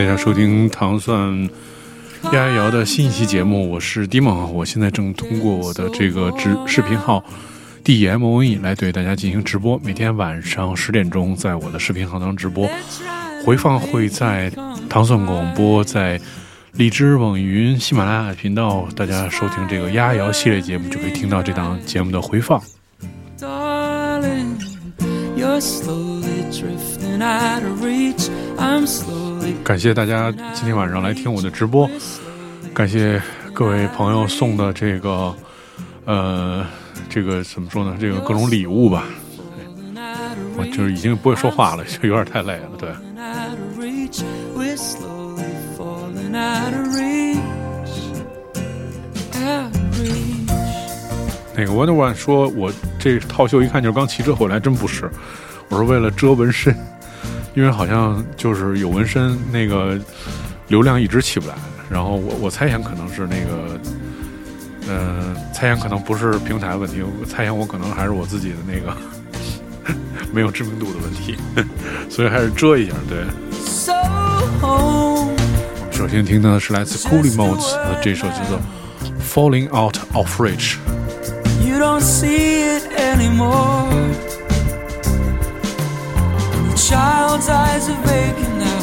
大家收听糖蒜丫丫摇的新一期节目，我是 d i m o 我现在正通过我的这个直视频号 D M O E 来对大家进行直播，每天晚上十点钟在我的视频号当中直播，回放会在糖蒜广播，在荔枝、网云、喜马拉雅频道，大家收听这个丫丫摇系列节目就可以听到这档节目的回放。Darling, you're slowly drifting out of reach. I'm slowly 感谢大家今天晚上来听我的直播，感谢各位朋友送的这个，呃，这个怎么说呢？这个各种礼物吧，我就是已经不会说话了，就有点太累了。对，那个 Wonder One 说，我这套袖一看就是刚骑车回来，真不是，我是为了遮纹身，因为好像就是有纹身，那个流量一直起不来。然后我我猜想可能是那个，呃，猜想可能不是平台问题，我猜想我可能还是我自己的那个 没有知名度的问题，所以还是遮一下。对，So. 首先听到的是来自 Coolie Modes 的这首叫做《Falling Out of Reach》。Child's eyes are vacant now.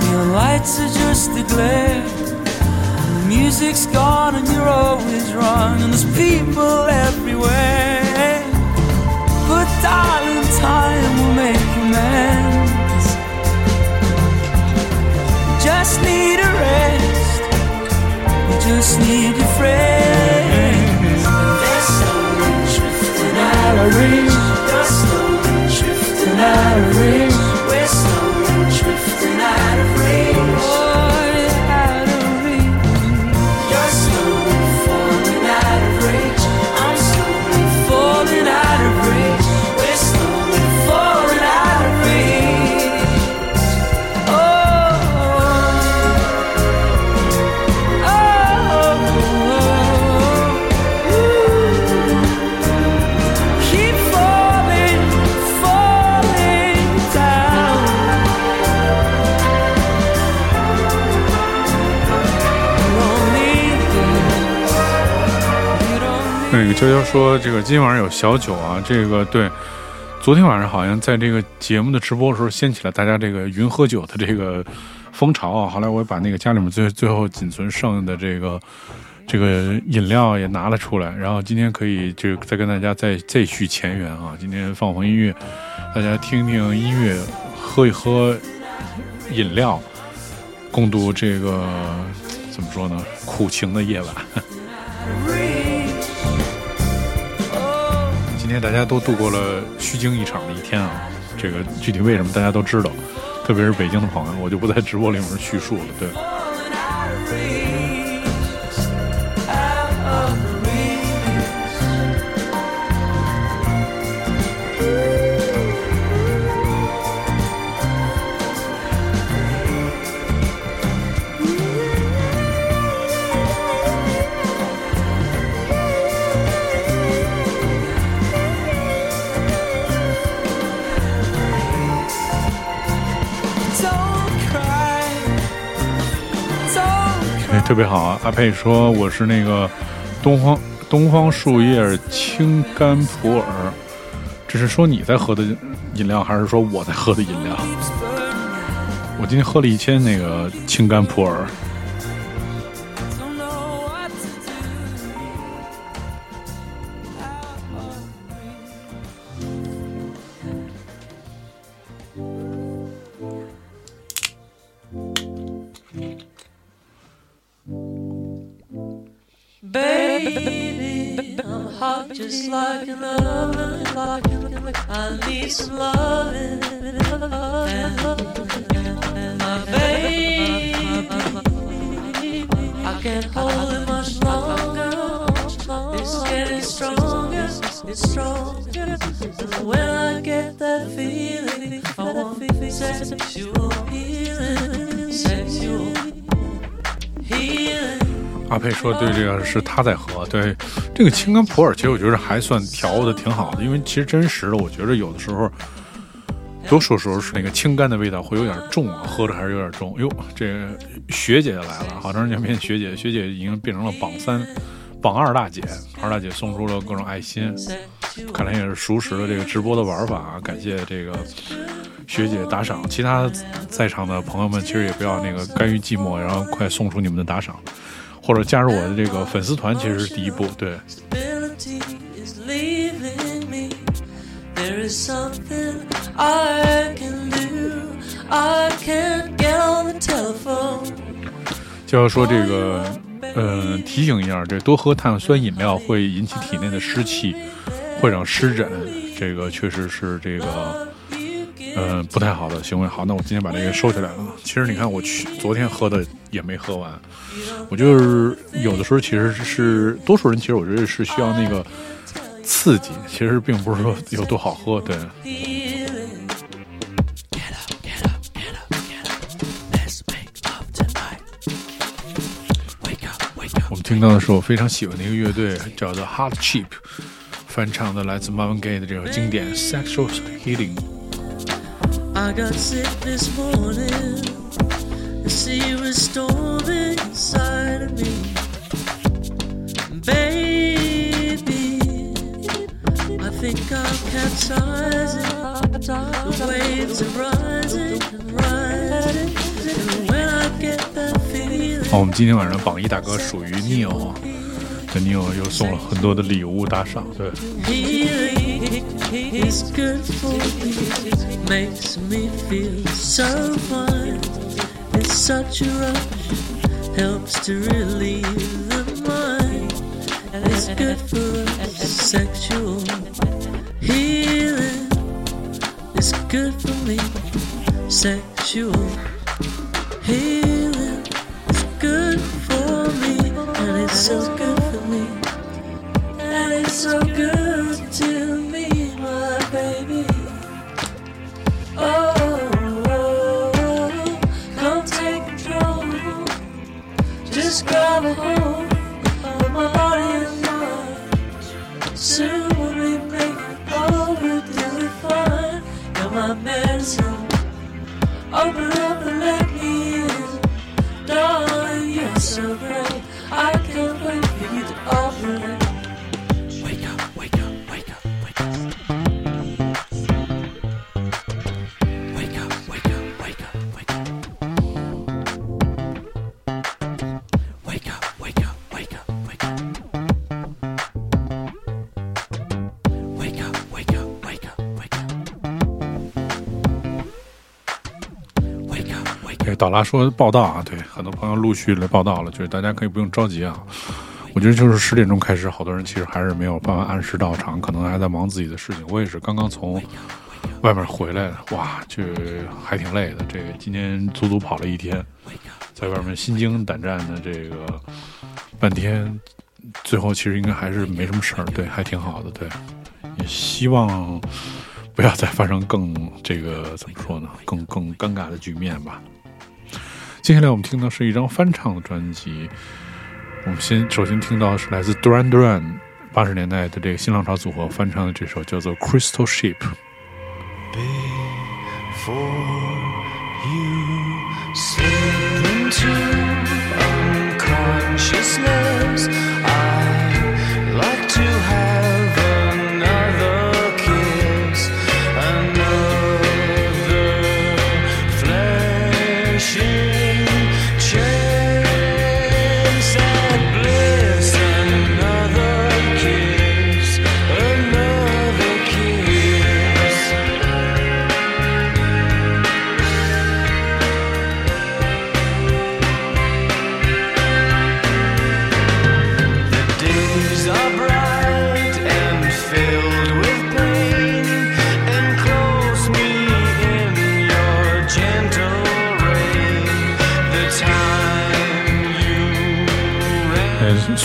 Neon lights are just a glare. The music's gone and you're always wrong. And there's people everywhere. But darling, time will make amends. You Just need a rest. You just need your friends. They're slowly drifting out of reach. They're slowly drifting out of reach. 说，这个今天晚上有小酒啊，这个对，昨天晚上好像在这个节目的直播的时候掀起了大家这个云喝酒的这个风潮啊。后来我也把那个家里面最最后仅存剩的这个这个饮料也拿了出来，然后今天可以就再跟大家再再续前缘啊。今天放放音乐，大家听听音乐，喝一喝饮料，共度这个怎么说呢？苦情的夜晚。大家都度过了虚惊一场的一天啊！这个具体为什么大家都知道，特别是北京的朋友，我就不在直播里面叙述了。对，特别好啊！阿佩说我是那个东方东方树叶青甘普洱，这是说你在喝的饮料，还是说我在喝的饮料？我今天喝了一千那个青甘普洱，I need some loving. And my baby, I can't hold it much longer. It's getting stronger, it's when I get that feeling, I want sexual healing, sexual healing. 阿佩说：“对，这个是他在喝。对，这个青柑普洱，其实我觉得还算调的挺好的，因为其实真实的，我觉得有的时候，多数时候是那个青柑的味道会有点重啊，喝着还是有点重。哟，这个学姐来了，好长时间没见学姐，学姐已经变成了榜三、榜二大姐，二大姐送出了各种爱心，看来也是熟识了这个直播的玩法啊，感谢这个。”学姐打赏，其他在场的朋友们其实也不要那个甘于寂寞，然后快送出你们的打赏，或者加入我的这个粉丝团，其实是第一步。对。就要说这个，呃，提醒一下，这多喝碳酸饮料会引起体内的湿气，会让湿疹，这个确实是这个。嗯，不太好的行为。好，那我今天把这个收起来了。其实你看，我去昨天喝的也没喝完。我就是有的时候其实是多数人，其实我觉得是需要那个刺激，其实并不是说有多好喝。对。我们听到的是我非常喜欢的一个乐队，叫做 Hot Cheap，翻唱的来自 Marvin Gay 的这首经典《Sexual Healing》。I got sick this morning. The sea was storming inside of me. Baby, I think I'll capsizing. The waves are rising and rising. And when I get that feeling. 好，我们今天晚上榜一大哥属于 Neil。这 Neil 又送了很多的礼物打赏，对。It's good for me, makes me feel so fine. And it's so good wake up. 对，岛拉说报道啊，对，很多朋友陆续来报道了，就是大家可以不用着急啊。我觉得就是十点钟开始，好多人其实还是没有办法按时到场，可能还在忙自己的事情。我也是刚刚从外面回来的，哇，就还挺累的。这个今天足足跑了一天，在外面心惊胆战的这个半天，最后其实应该还是没什么事儿，对，还挺好的，对。也希望不要再发生更这个怎么说呢，更更尴尬的局面吧。接下来我们听到是一张翻唱的专辑，我们先首先听到的是来自 Duran Duran 八十年代的这个新浪潮组合翻唱的这首叫做《Crystal Ship》。Before you slip into unconsciousness, I'd like to have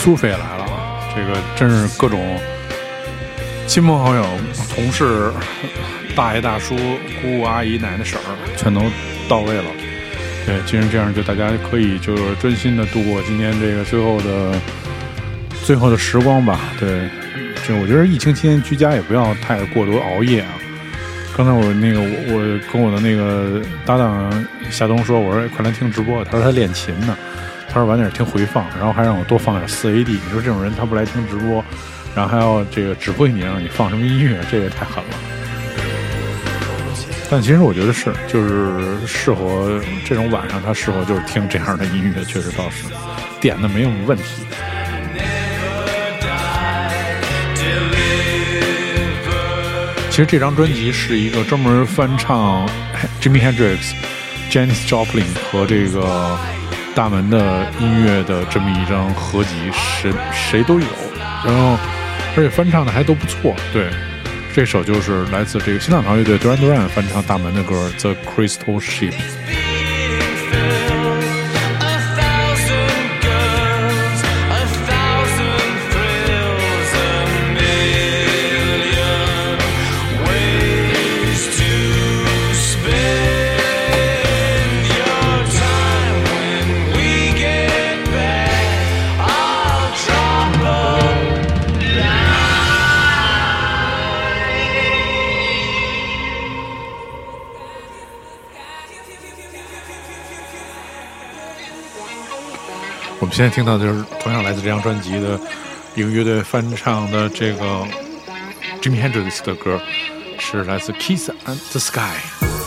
苏菲也来了啊！这个真是各种亲朋好友、同事、大爷大叔、姑姑阿姨、奶奶婶儿，全都到位了。对，既然这样，就大家可以就是专心的度过今天这个最后的最后的时光吧。对，这我觉得疫情期间居家也不要太过多熬夜啊。刚才我那个我我跟我的那个搭档夏冬说，我说快来听直播，他说他练琴呢，他说晚点听回放，然后还让我多放点四 AD。你说这种人他不来听直播，然后还要这个指挥你让你放什么音乐，这也太狠了。但其实我觉得是，就是适合这种晚上，他适合就是听这样的音乐，确实倒是点的没有问题。其实这张专辑是一个专门翻唱 Jimi Hendrix、Janis Joplin 和这个大门的音乐的这么一张合集，谁谁都有，然后而且翻唱的还都不错。对，这首就是来自这个新浪潮乐队 Duran Duran 翻唱大门的歌《The Crystal Ship》。今天听到的就是同样来自这张专辑的一个乐队翻唱的这个 Jimi Hendrix 的歌，是来自 Kiss and the Sky。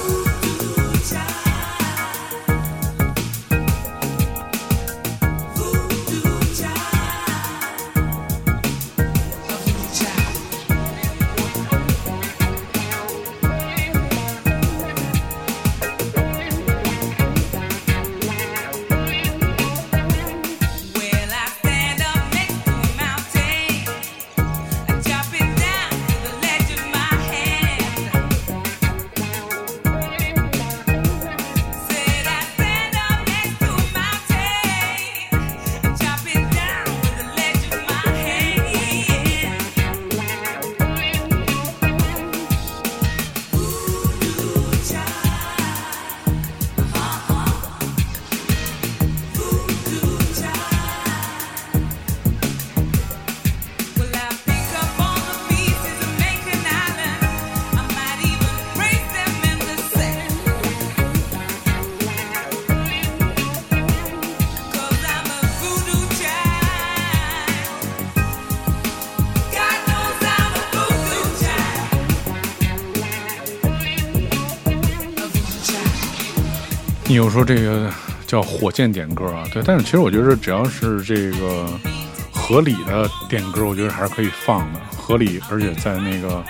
你又说这个叫火箭点歌啊？对，但是其实我觉得只要是这个合理的点歌，我觉得还是可以放的，合理，而且在那个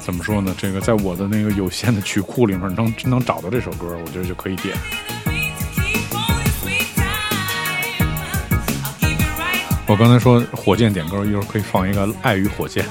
怎么说呢？这个在我的那个有限的曲库里面能能找到这首歌，我觉得就可以点。我刚才说火箭点歌，一会儿可以放一个《爱与火箭》。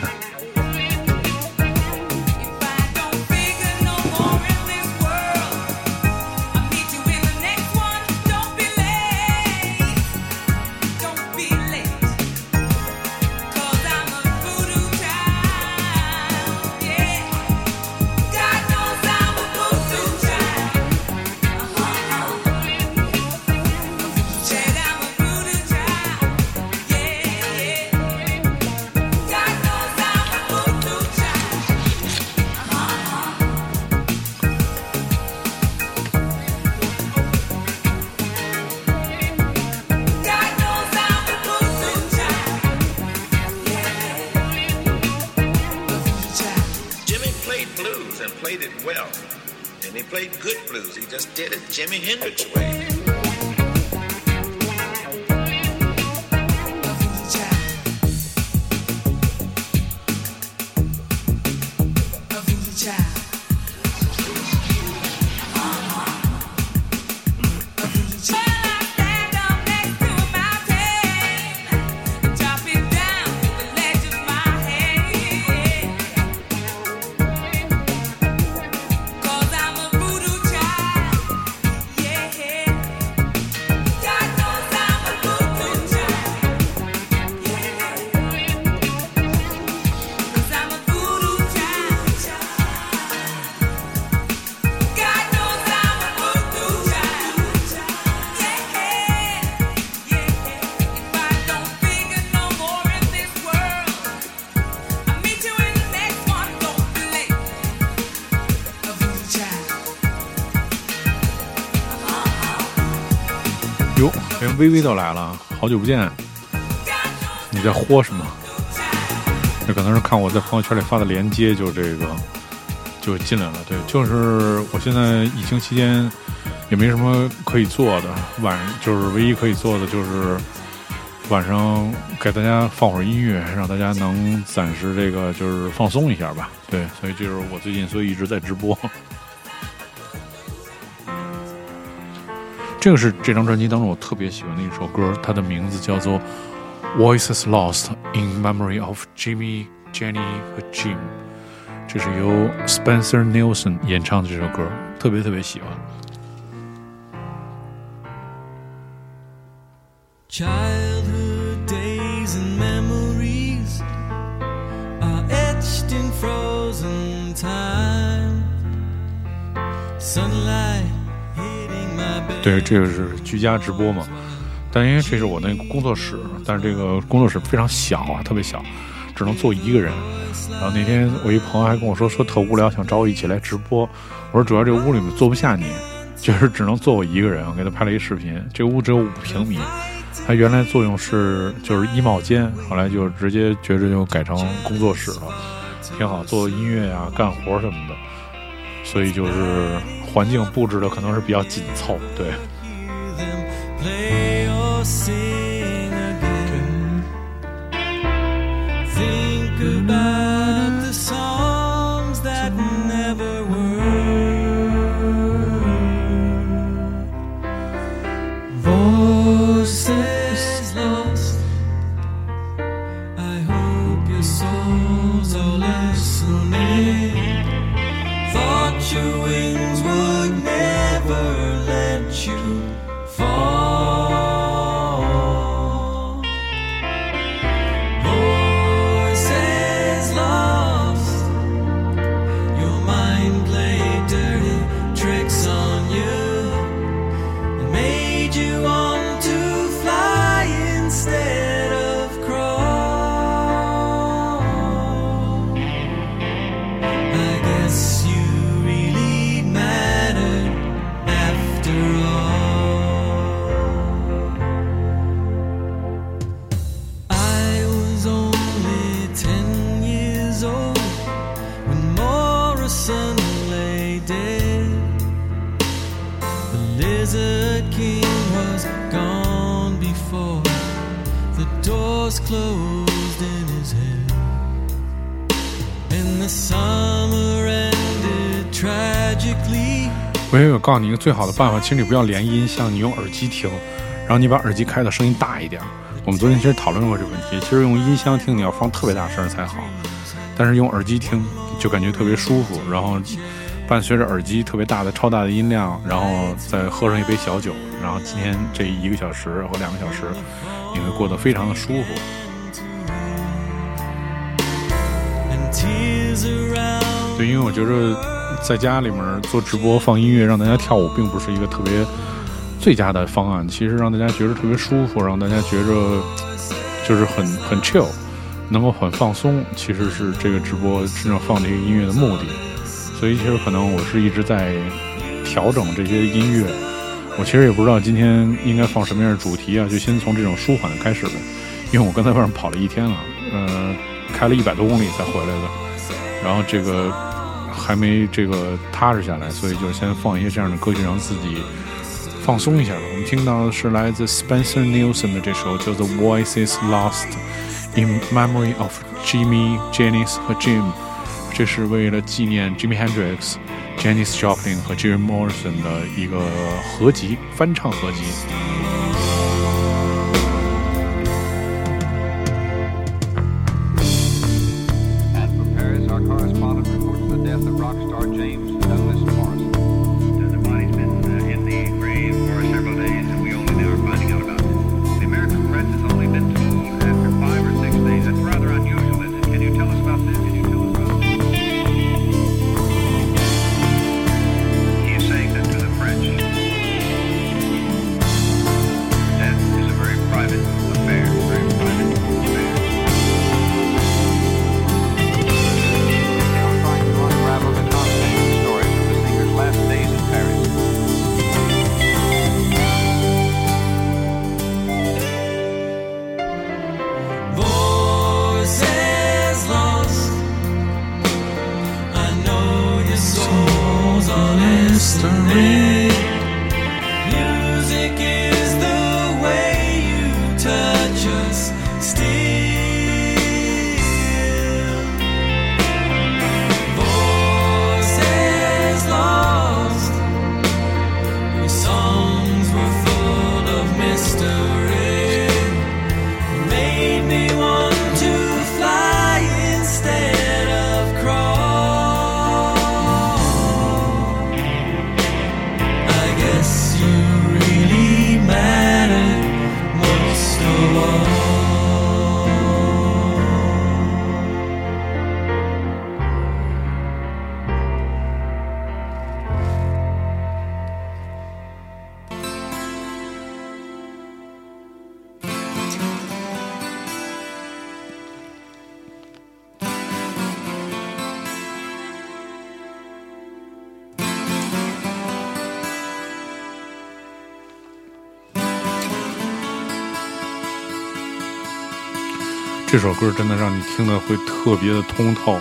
哟连微微都来了，好久不见，你在豁什么？这可能是看我在朋友圈里发的链接，就这个就进来了。对，就是我现在疫情期间也没什么可以做的，晚就是唯一可以做的就是晚上给大家放会儿音乐，让大家能暂时这个就是放松一下吧。对，所以就是我最近所以一直在直播。这个是这张专辑当中我特别喜欢的一首歌，它的名字叫做《Voices Lost in Memory of Jimmy, Jenny 和 Jim》，这是由 Spencer Nielsen 演唱的这首歌，特别特别喜欢。Childhood days and memories are etched in frozen time. Sunlight. 对，这个是居家直播嘛，但因为这是我那个工作室，但是这个工作室非常小啊，特别小，只能坐一个人。然后那天我一朋友还跟我说，说特无聊，想找我一起来直播。我说主要这屋里面坐不下你，就是只能坐我一个人。我给他拍了一视频，这屋只有五平米，它原来作用是就是衣帽间，后来就直接觉着就改成工作室了，挺好，做音乐啊、干活什么的。所以就是环境布置的可能是比较紧凑，对。Hear 告诉你一个最好的办法，其实你不要连音箱你用耳机听，然后你把耳机开的声音大一点。我们昨天其实讨论过这个问题，其实用音箱听你要放特别大声才好，但是用耳机听就感觉特别舒服，然后伴随着耳机特别大的超大的音量，然后再喝上一杯小酒，然后今天这一个小时或两个小时，你会过得非常的舒服。对，因为我觉着在家里面做直播放音乐让大家跳舞，并不是一个特别最佳的方案。其实让大家觉得特别舒服，让大家觉着就是很很 chill，能够很放松，其实是这个直播真正放这个音乐的目的。所以其实可能我是一直在调整这些音乐。我其实也不知道今天应该放什么样的主题啊，就先从这种舒缓的开始呗。因为我刚才外面跑了一天了，呃，开了一百多公里才回来的，然后这个还没这个踏实下来，所以就先放一些这样的歌曲，让自己放松一下吧。我们听到的是来自 Spencer Nielsen 的这首叫做《Voices Lost in Memory of Jimmy, Janis 和 Jim》，这是为了纪念 Jimi Hendrix、Janis Joplin 和 Jim Morrison 的一个合集翻唱合集。歌真的让你听的会特别的通透。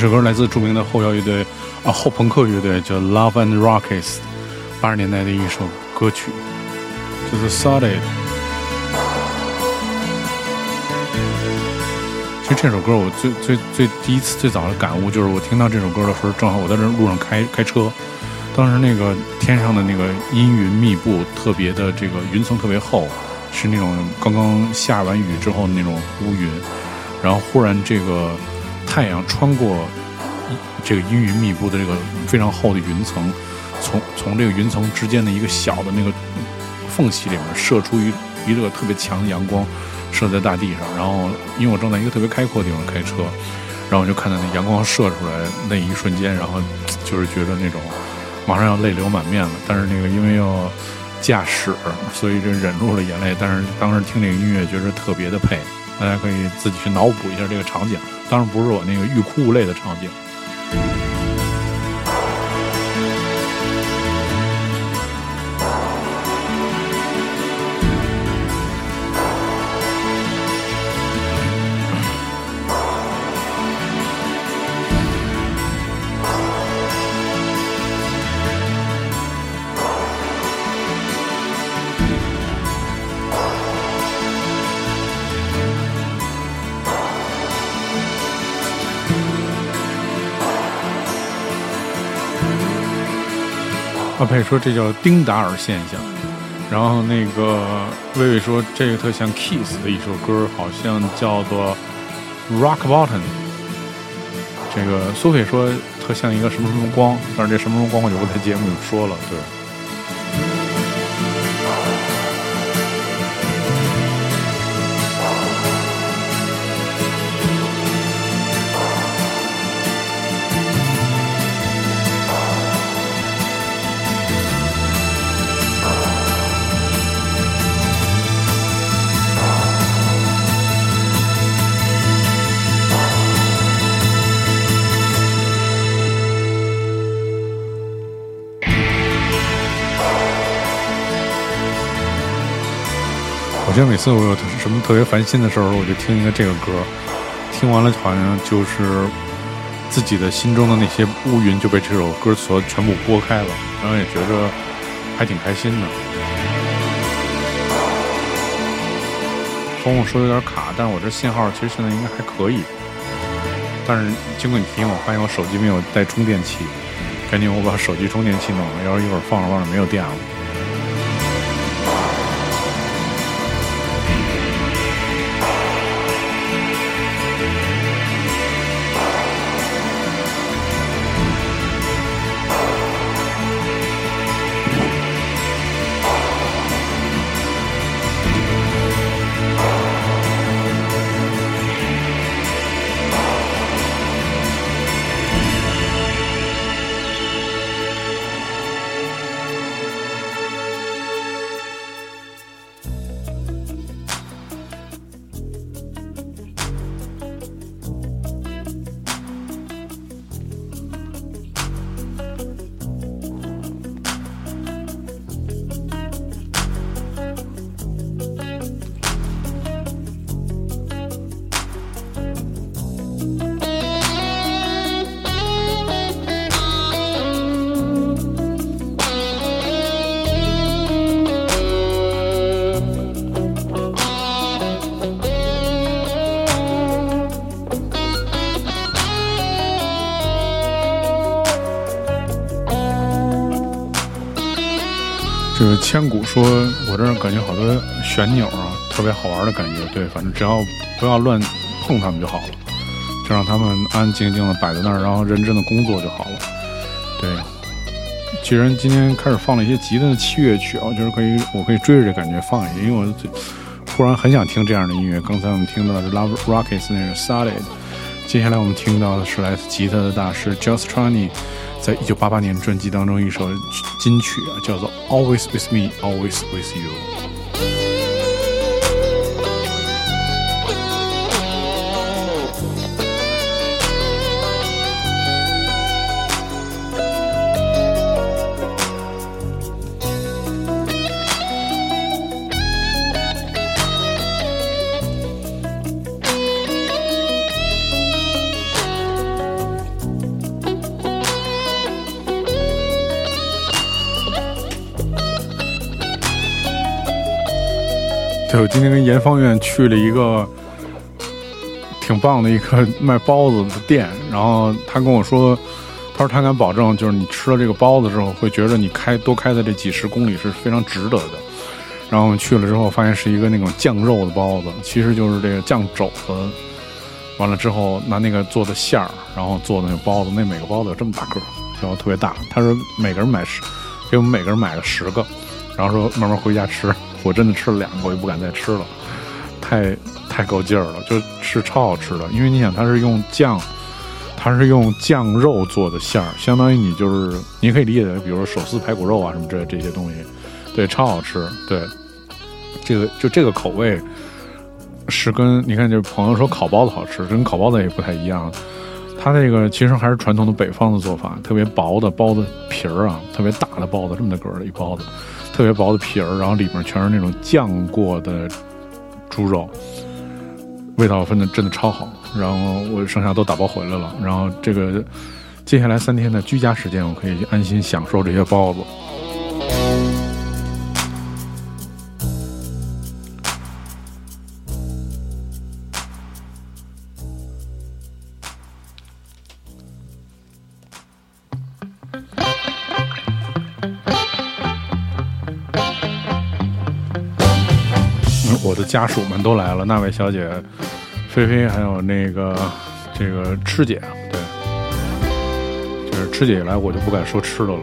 首歌来自著名的后摇乐队啊后朋克乐队叫 Love and Rockets，八十年代的一首歌曲，就是 Solid。其实这首歌我最最最第一次最早的感悟就是我听到这首歌的时候，正好我在这路上开开车，当时那个天上的那个阴云密布，特别的这个云层特别厚，是那种刚刚下完雨之后的那种乌云，然后忽然这个太阳穿过这个阴云密布的这个非常厚的云层，从从这个云层之间的一个小的那个缝隙里面射出一一个特别强的阳光，射在大地上。然后因为我正在一个特别开阔的地方开车，然后我就看到那阳光射出来那一瞬间，然后就是觉得那种马上要泪流满面了。但是那个因为要驾驶，所以就忍住了眼泪。但是当时听这个音乐，觉得特别的配。大家可以自己去脑补一下这个场景，当然不是我那个欲哭无泪的场景。可以说这叫丁达尔现象，然后那个魏魏说这个特像 Kiss 的一首歌，好像叫做 Rock Bottom。这个苏菲说特像一个什么什么光，但是这什么什么光我就不在节目里说了。对，我觉得每次我有什么特别烦心的时候，我就听一个这个歌，听完了好像就是自己的心中的那些乌云就被这首歌所全部拨开了，然后也觉着还挺开心的。峰峰说有点卡，但是我这信号其实现在应该还可以。但是经过你提醒，我发现我手机没有带充电器，赶紧我把手机充电器弄了，要是一会儿放着放着没有电了。千古说，我这儿感觉好多旋钮啊，特别好玩的感觉。对，反正只要不要乱碰它们就好了，就让它们安安静静的摆在那儿，然后认真的工作就好了。对，既然今天开始放了一些吉他的器乐曲啊，我觉得可以，我可以追着这感觉放一下，因为我突然很想听这样的音乐。刚才我们听到的是 Love Rockets 那个 Solid，接下来我们听到的是来自吉他的大师 Joe Strumey 在一九八八年专辑当中一首金曲啊，叫做《Always with Me, Always with You》。今天跟严方院去了一个挺棒的一个卖包子的店，然后他跟我说，他说他敢保证，就是你吃了这个包子之后，会觉得你开多开的这几十公里是非常值得的。然后去了之后，发现是一个那种酱肉的包子，其实就是这个酱肘子，完了之后拿那个做的馅儿，然后做的那个包子，那每个包子有这么大个儿，然后特别大。他说每个人买十，给我们每个人买了十个，然后说慢慢回家吃。我真的吃了两个，我就不敢再吃了，太太够劲儿了，就是超好吃的。因为你想，它是用酱，它是用酱肉做的馅儿，相当于你就是你可以理解为，比如说手撕排骨肉啊什么这这些东西，对，超好吃。对，这个就这个口味是跟你看，就是朋友说烤包子好吃，跟烤包子也不太一样。它这个其实还是传统的北方的做法，特别薄的包子皮儿啊，特别大的包子，这么大个儿的一包子。特别薄的皮儿，然后里面全是那种酱过的猪肉，味道分的真的超好。然后我剩下都打包回来了。然后这个接下来三天的居家时间，我可以安心享受这些包子。家属们都来了，那位小姐、菲菲，还有那个这个吃姐，对，就是吃姐一来，我就不敢说吃的了。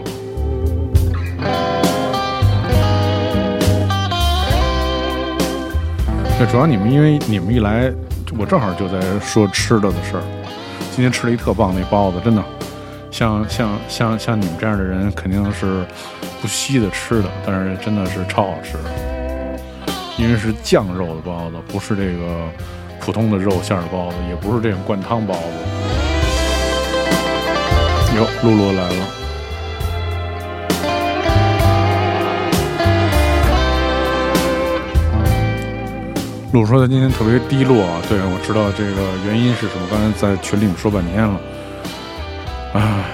那，主要你们因为你们一来，我正好就在说吃的的事儿。今天吃了一特棒那包子，真的，像像像像你们这样的人，肯定是不稀的吃的，但是真的是超好吃。因为是酱肉的包子，不是这个普通的肉馅儿包子，也不是这种灌汤包子。哟，露露来了。露露说他今天特别低落啊，对我知道这个原因是什么，刚才在群里面说半天了。啊，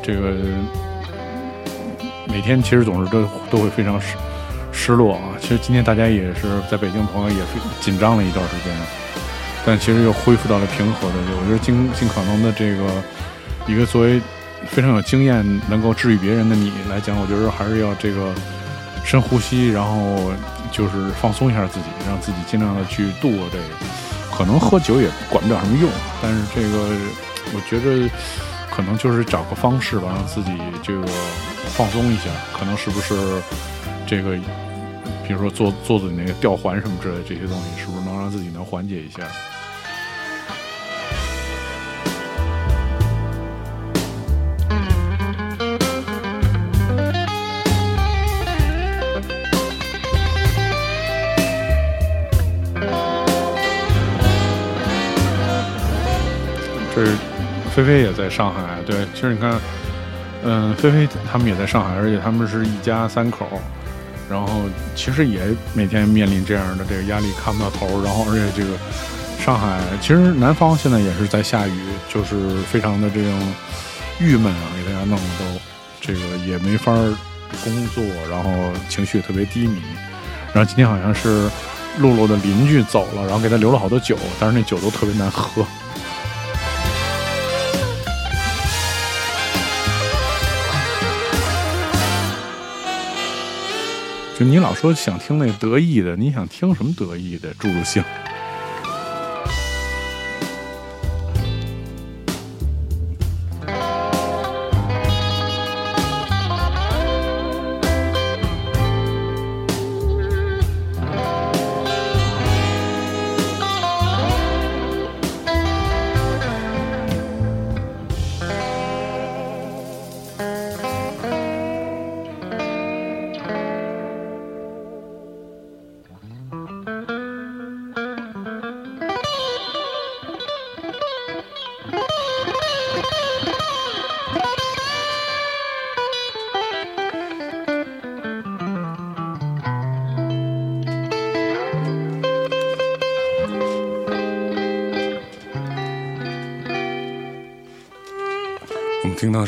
这个每天其实总是都都会非常失落啊。其实今天大家也是在北京的朋友也是紧张了一段时间，但其实又恢复到了平和的。我觉得尽尽可能的这个一个作为非常有经验能够治愈别人的你来讲，我觉得还是要这个深呼吸，然后就是放松一下自己，让自己尽量的去度过这个。可能喝酒也管不了什么用，但是这个我觉得可能就是找个方式吧，让自己这个放松一下。可能是不是这个，比如说做做做你那个吊环什么之类的这些东西，是不是能让自己能缓解一下？这是菲菲也在上海，对，其实你看，嗯，菲菲他们也在上海，而且他们是一家三口，然后其实也每天面临这样的这个压力，看不到头，然后而且这个上海其实南方现在也是在下雨，就是非常的这种郁闷啊，给大家弄得都这个也没法工作，然后情绪特别低迷，然后今天好像是露露的邻居走了，然后给他留了好多酒，但是那酒都特别难喝。你老说想听那得意的，你想听什么得意的？助助兴。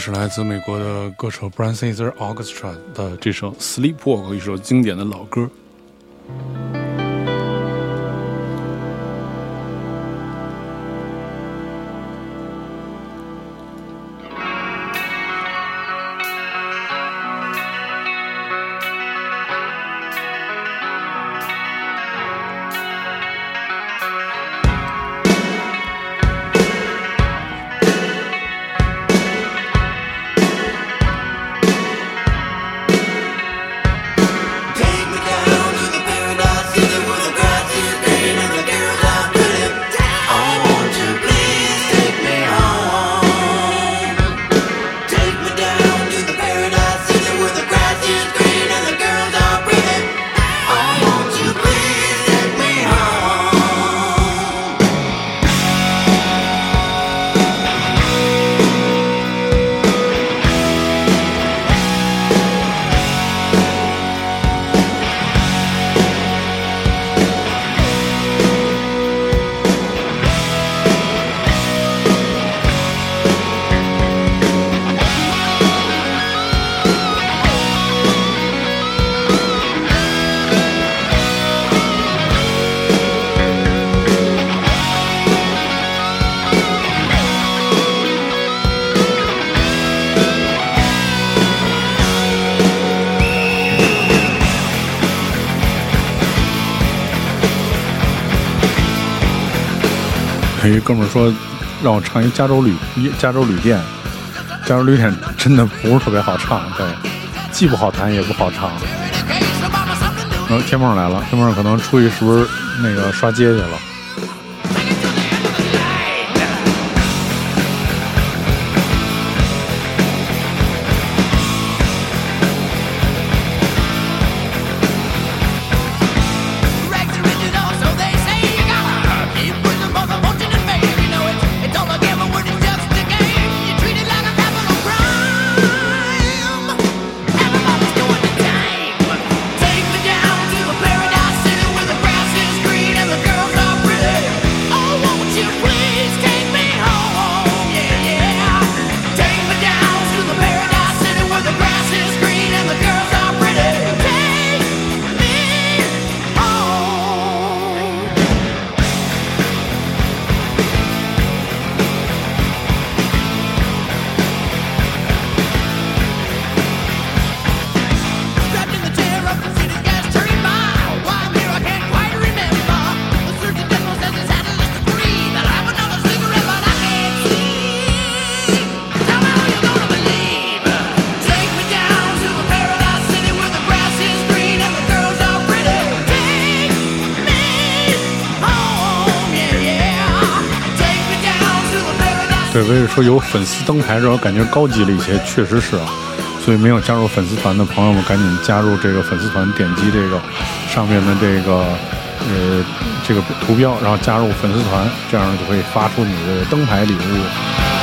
是来自美国的歌手 Brian Setzer Orchestra 的这首《Sleepwalk》，一首经典的老歌。哥们说让我唱一加州旅加州旅店，加州旅店真的不是特别好唱，对，既不好弹也不好唱。然后天梦来了，天梦可能出去是不是那个刷街去了？对，为了说有粉丝灯牌，让我感觉高级了一些，确实是啊。所以没有加入粉丝团的朋友们，赶紧加入这个粉丝团，点击这个上面的这个呃这个图标，然后加入粉丝团，这样就可以发出你的灯牌礼物。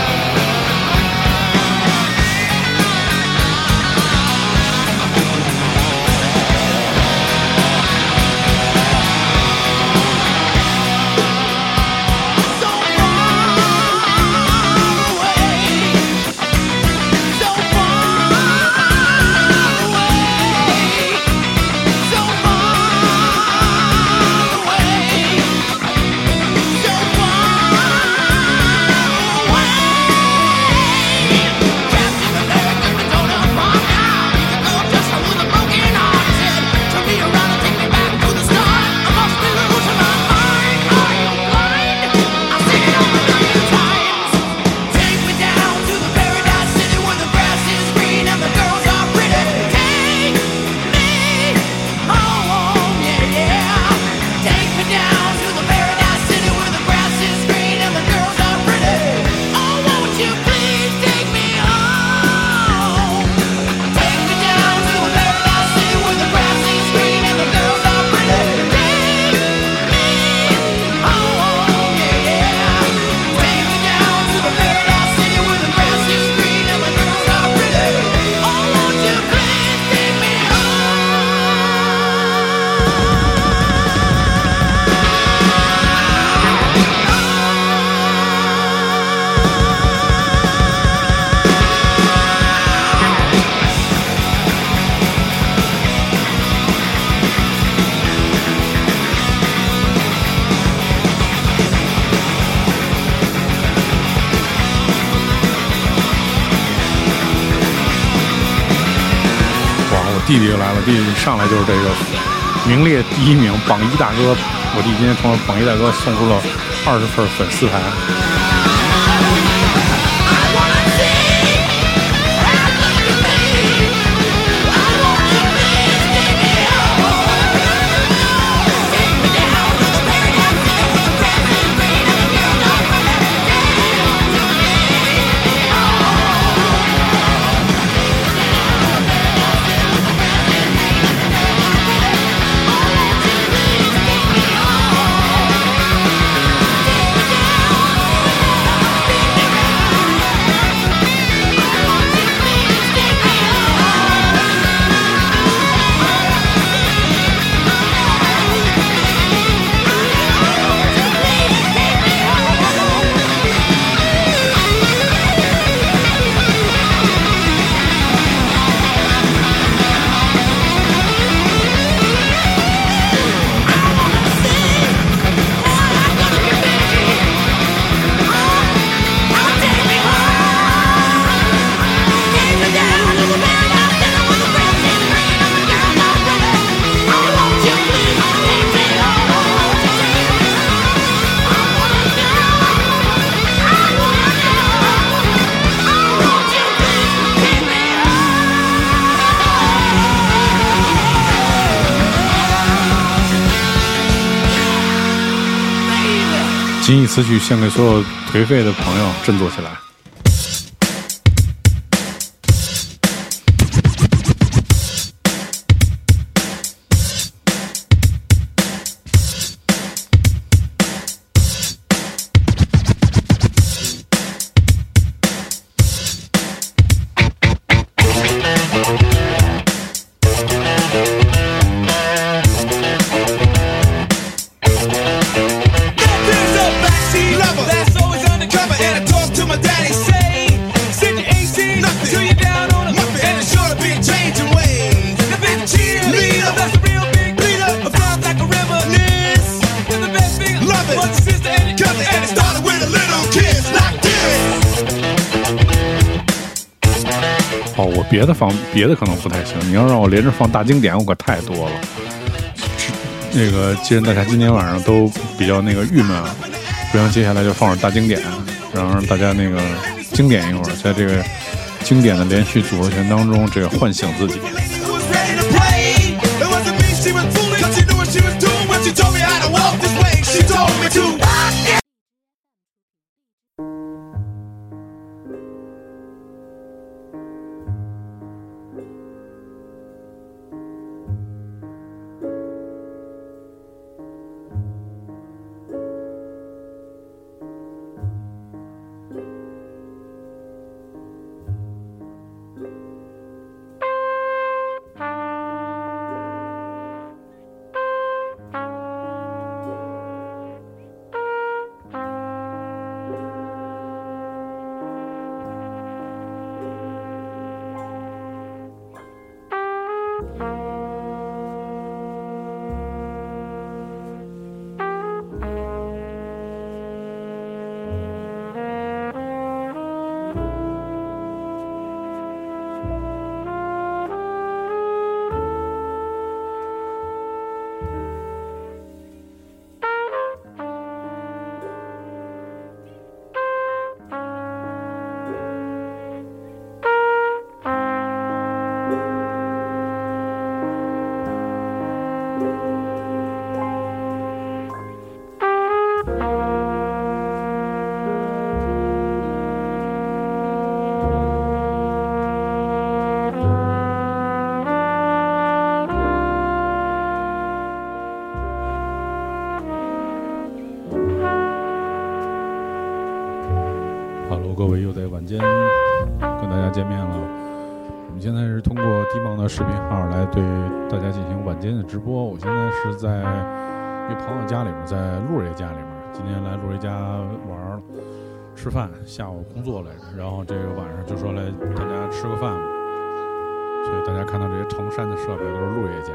上来就是这个名列第一名榜一大哥。我弟今天从榜一大哥，送出了二十份粉丝牌。此曲献给所有颓废的朋友，振作起来！别的可能不太行，你要让我连着放大经典，我可太多了。那个，既然大家今天晚上都比较那个郁闷啊，不然接下来就放点大经典，然后让大家那个经典一会儿，在这个经典的连续组合拳当中，这个唤醒自己。在一朋友家里面，在陆爷家里面。今天来陆爷家玩吃饭，下午工作来着，然后这个晚上就说来大家吃个饭。所以大家看到这些成山的设备都是陆爷家。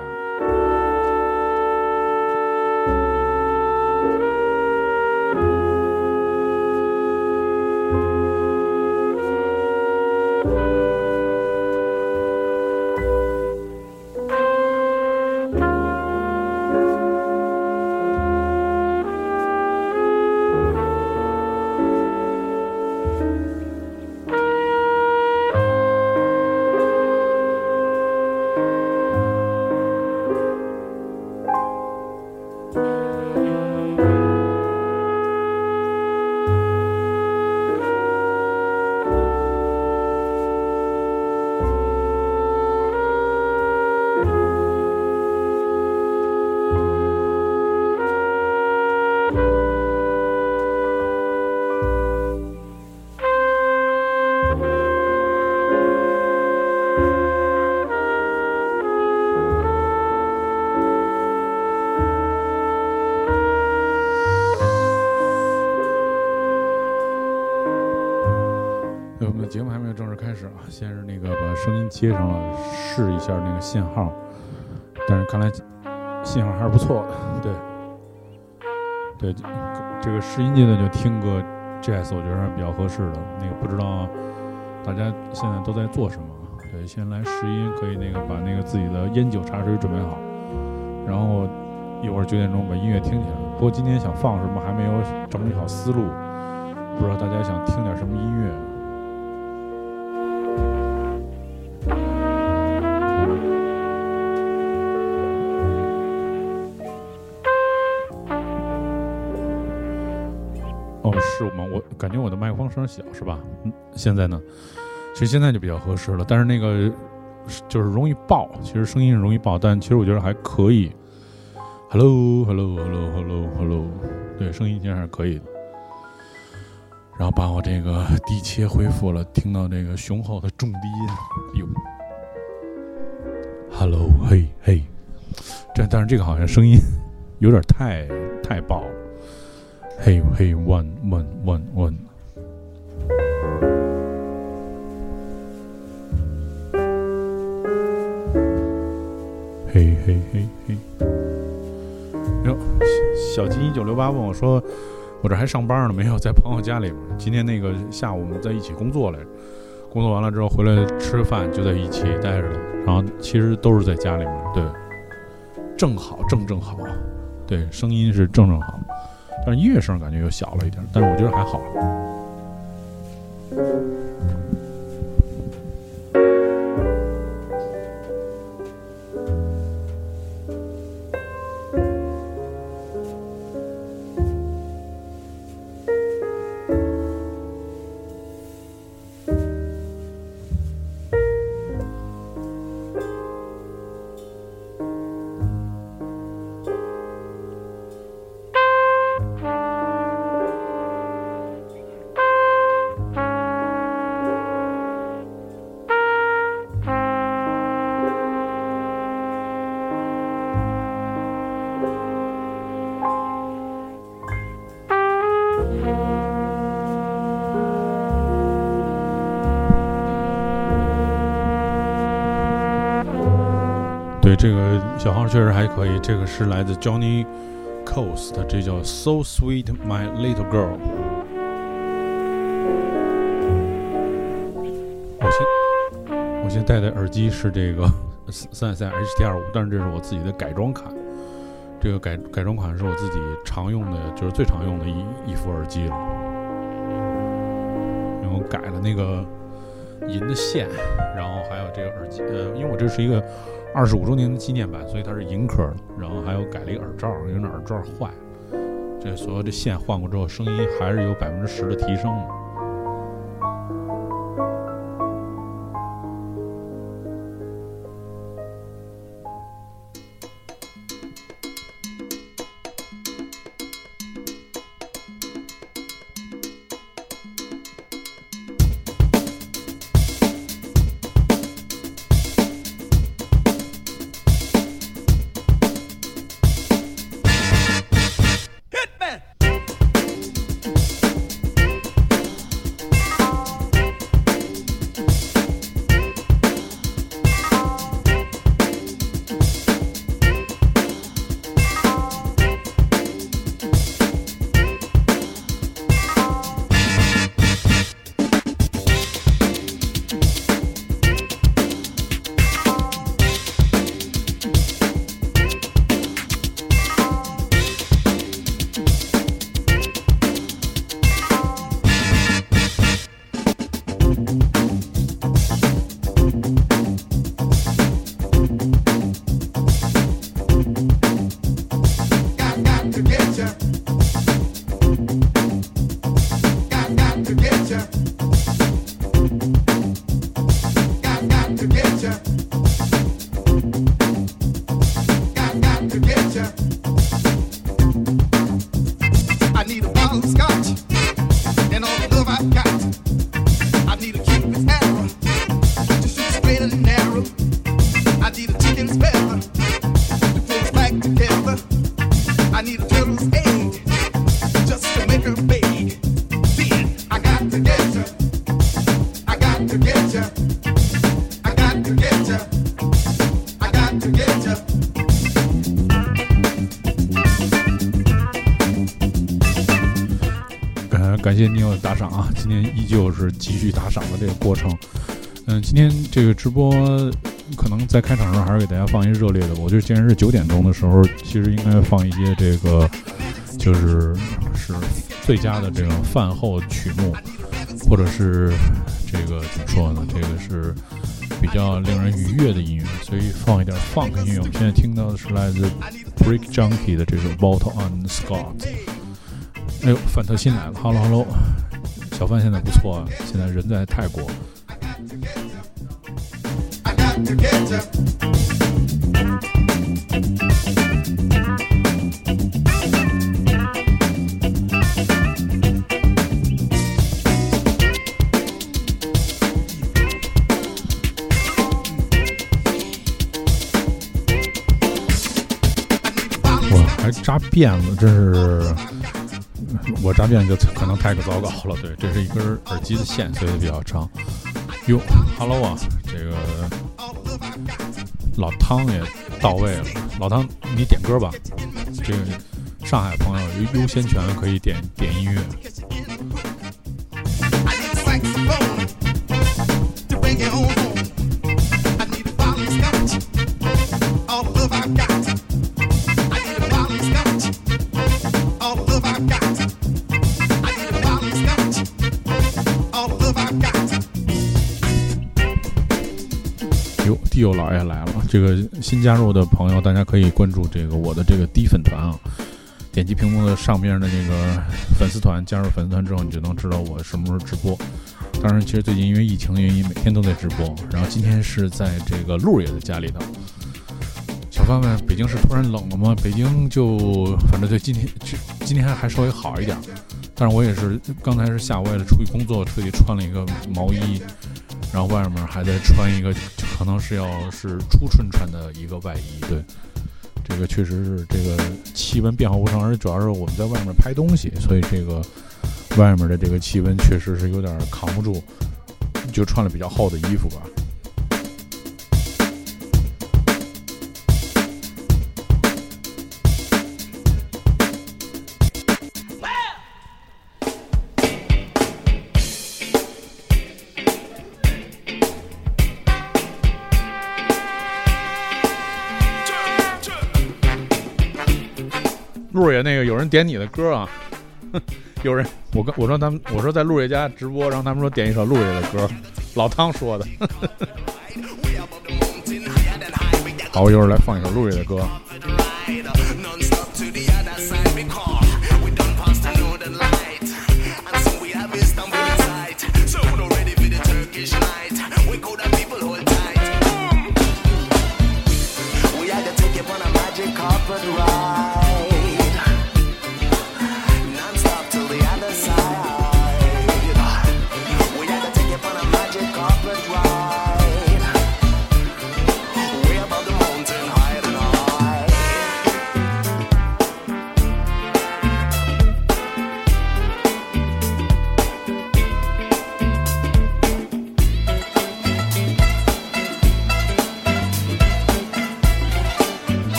先是那个把声音接上了，试一下那个信号，但是看来信号还是不错的。对，对，这个试音阶段就听个 jazz，我觉得还是比较合适的。那个不知道大家现在都在做什么？对，先来试音，可以那个把那个自己的烟酒茶水准备好，然后一会儿九点钟把音乐听起来。不过今天想放什么还没有整理好思路，不知道大家想听点什么音乐。感觉我的麦克风声小，是吧？嗯，现在呢？其实现在就比较合适了，但是那个就是容易爆，其实声音容易爆，但其实我觉得还可以。Hello，Hello，Hello，Hello，Hello，对，声音其实还是可以的。然后把我这个低切恢复了，听到这个雄厚的重低音，哟，Hello，嘿嘿，这但是这个好像声音有点太太爆了。嘿嘿，one one one one。嘿嘿嘿嘿。哟，小金一九六八问我说：“我这还上班呢没有？在朋友家里面。今天那个下午我们在一起工作来着，工作完了之后回来吃饭就在一起待着了。然后其实都是在家里面，对，正好正正好，对，声音是正正好。”但音乐声感觉又小了一点，但是我觉得还好。这个小号确实还可以，这个是来自 Johnny Coast，这叫 So Sweet My Little Girl。我现我现在戴的耳机是这个 三三 HT 二五，但是这是我自己的改装款。这个改改装款是我自己常用的，就是最常用的一一副耳机了。然后改了那个银的线，然后还有这个耳机，呃，因为我这是一个二十五周年的纪念版，所以它是银壳。然后还有改了一个耳罩，因为那耳罩坏了。这所有的线换过之后，声音还是有百分之十的提升的。今天依旧是继续打赏的这个过程。嗯，今天这个直播可能在开场的时候还是给大家放一些热烈的。我觉得既然是九点钟的时候，其实应该放一些这个就是是最佳的这种饭后曲目，或者是这个怎么说呢？这个是比较令人愉悦的音乐，所以放一点 funk 音乐。我们现在听到的是来自 Break Junkie 的这首 Bottle on Scott。哎呦，范特辛来了，Hello Hello，小范现在不错啊，现在人在泰国。哇还扎辫子，这是我扎辫就可能太个糟糕了。对，这是一根耳机的线，所以比较长。哟，Hello 啊，这个老汤也到位了。老汤，你点歌吧。这个上海朋友优先权，可以点点音乐。也来了！这个新加入的朋友，大家可以关注这个我的这个低粉团啊，点击屏幕的上面的那个粉丝团，加入粉丝团之后，你就能知道我什么时候直播。当然，其实最近因为疫情原因，每天都在直播。然后今天是在这个陆爷的家里头。小范范，北京是突然冷了吗？北京就反正对今天今今天还稍微好一点，但是我也是刚才是下午为了出去工作，特地穿了一个毛衣，然后外面还在穿一个可能是要是初春穿的一个外衣。对，这个确实是这个气温变化无常，而且主要是我们在外面拍东西，所以这个外面的这个气温确实是有点扛不住，就穿了比较厚的衣服吧。点你的歌啊，有人我跟我说他们我说在陆瑞家直播，然后他们说点一首陆瑞的歌，老汤说的。好，我一会儿来放一首陆瑞的歌。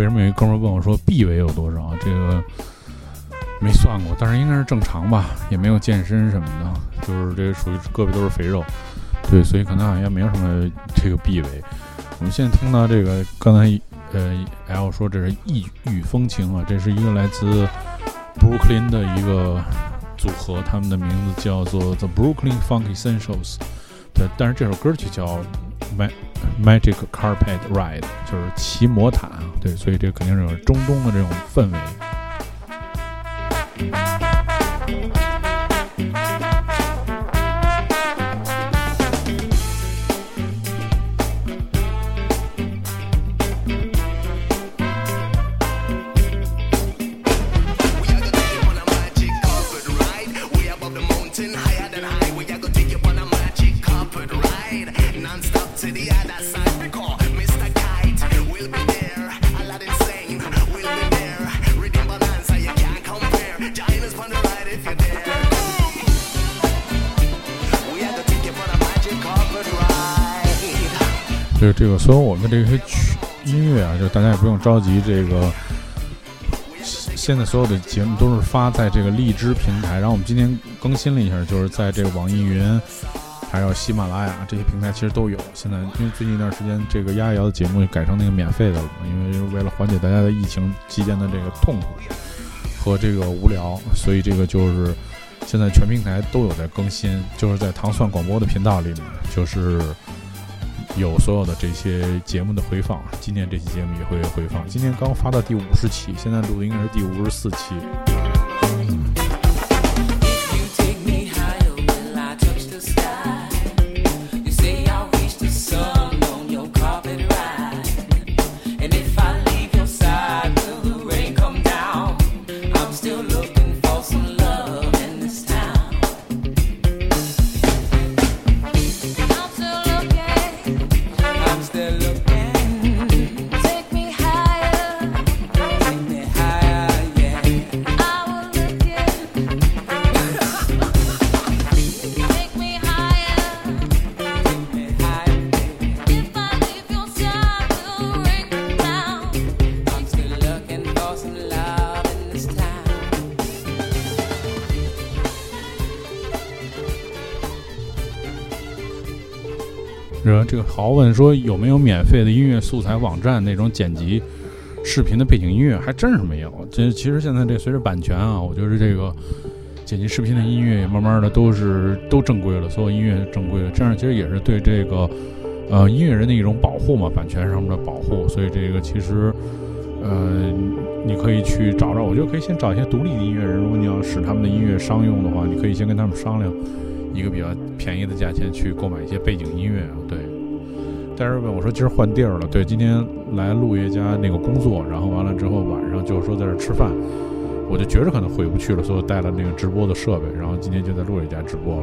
为什么有一哥们问我说臂围有多少，这个没算过，但是应该是正常吧，也没有健身什么的，就是这属于胳膊都是肥肉，对，所以可能好像没有什么这个臂围。我们现在听到这个，刚才呃 L 说这是异域风情啊，这是一个来自 Brooklyn 的一个组合，他们的名字叫做 The Brooklyn Funk Essentials。对，但是这首歌曲叫 My Magic Carpet Ride，就是骑魔毯。对，所以这肯定是有中东的这种氛围。这些曲音乐啊，就大家也不用着急，这个现在所有的节目都是发在这个荔枝平台，然后我们今天更新了一下，就是在这个网易云，还有喜马拉雅这些平台其实都有。现在因为最近一段时间，这个丫丫的节目也改成那个免费的了，因为为了缓解大家的疫情期间的这个痛苦和这个无聊，所以这个就是现在全平台都有在更新，就是在糖蒜广播的频道里面，就是。有所有的这些节目的回放，今天这期节目也会回放。今天刚发到第五十期，现在录的应该是第五十四期。这个豪问说有没有免费的音乐素材网站那种剪辑视频的背景音乐？还真是没有。这其实现在这随着版权啊，我觉得这个剪辑视频的音乐也慢慢的都是都正规了，所有音乐正规了，这样其实也是对这个呃音乐人的一种保护嘛，版权上面的保护。所以这个其实呃你可以去找找，我觉得可以先找一些独立的音乐人，如果你要使他们的音乐商用的话，你可以先跟他们商量。一个比较便宜的价钱去购买一些背景音乐啊，对。但是问我说今儿换地儿了，对，今天来陆爷家那个工作，然后完了之后晚上就说在这吃饭，我就觉着可能回不去了，所以带了那个直播的设备，然后今天就在陆爷家直播了。